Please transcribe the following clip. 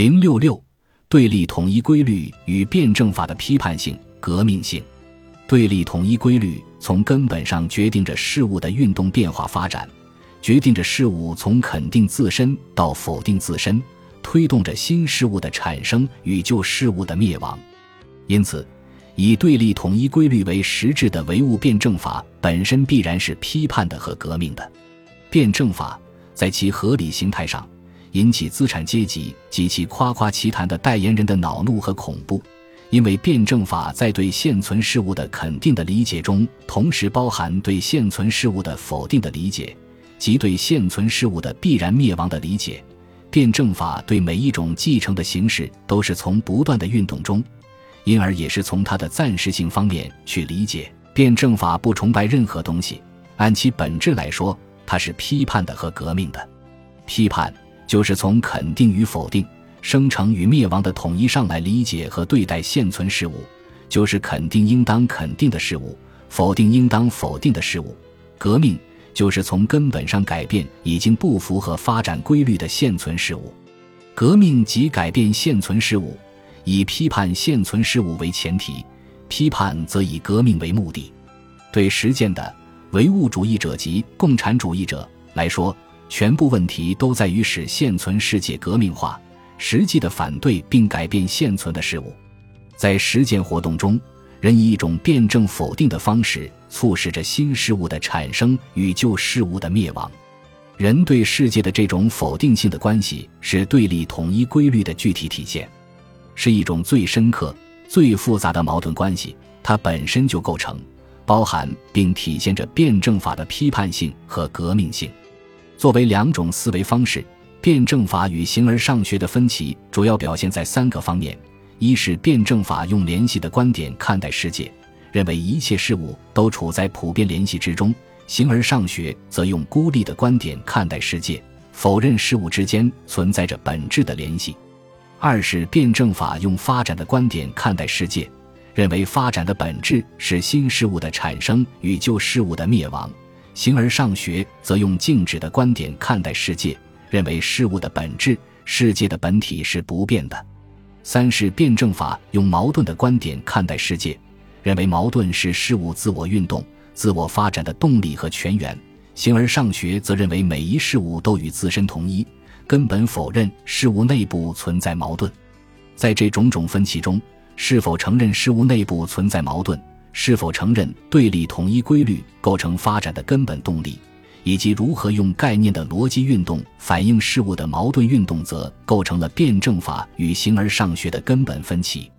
零六六，对立统一规律与辩证法的批判性、革命性。对立统一规律从根本上决定着事物的运动变化发展，决定着事物从肯定自身到否定自身，推动着新事物的产生与旧事物的灭亡。因此，以对立统一规律为实质的唯物辩证法本身必然是批判的和革命的。辩证法在其合理形态上引起资产阶级及其夸夸其谈的代言人的恼怒和恐怖。因为辩证法在对现存事物的肯定的理解中，同时包含对现存事物的否定的理解，及对现存事物的必然灭亡的理解。辩证法对每一种继承的形式都是从不断的运动中，因而也是从它的暂时性方面去理解。辩证法不崇拜任何东西，按其本质来说，它是批判的和革命的。批判就是从肯定与否定。生成与灭亡的统一上来理解和对待现存事物，就是肯定应当肯定的事物，否定应当否定的事物。革命就是从根本上改变已经不符合发展规律的现存事物。革命即改变现存事物，以批判现存事物为前提，批判则以革命为目的。对实践的唯物主义者及共产主义者来说，全部问题都在于使现存世界革命化。实际的反对并改变现存的事物，在实践活动中，人以一种辩证否定的方式促使着新事物的产生与旧事物的灭亡。人对世界的这种否定性的关系是对立统一规律的具体体现，是一种最深刻、最复杂的矛盾关系。它本身就构成、包含并体现着辩证法的批判性和革命性，作为两种思维方式。辩证法与形而上学的分歧主要表现在三个方面：一是辩证法用联系的观点看待世界，认为一切事物都处在普遍联系之中；形而上学则用孤立的观点看待世界，否认事物之间存在着本质的联系；二是辩证法用发展的观点看待世界，认为发展的本质是新事物的产生与旧事物的灭亡；形而上学则用静止的观点看待世界。认为事物的本质、世界的本体是不变的。三是辩证法用矛盾的观点看待世界，认为矛盾是事物自我运动、自我发展的动力和泉源。形而上学则认为每一事物都与自身同一，根本否认事物内部存在矛盾。在这种种分歧中，是否承认事物内部存在矛盾，是否承认对立统一规律构成发展的根本动力？以及如何用概念的逻辑运动反映事物的矛盾运动，则构成了辩证法与形而上学的根本分歧。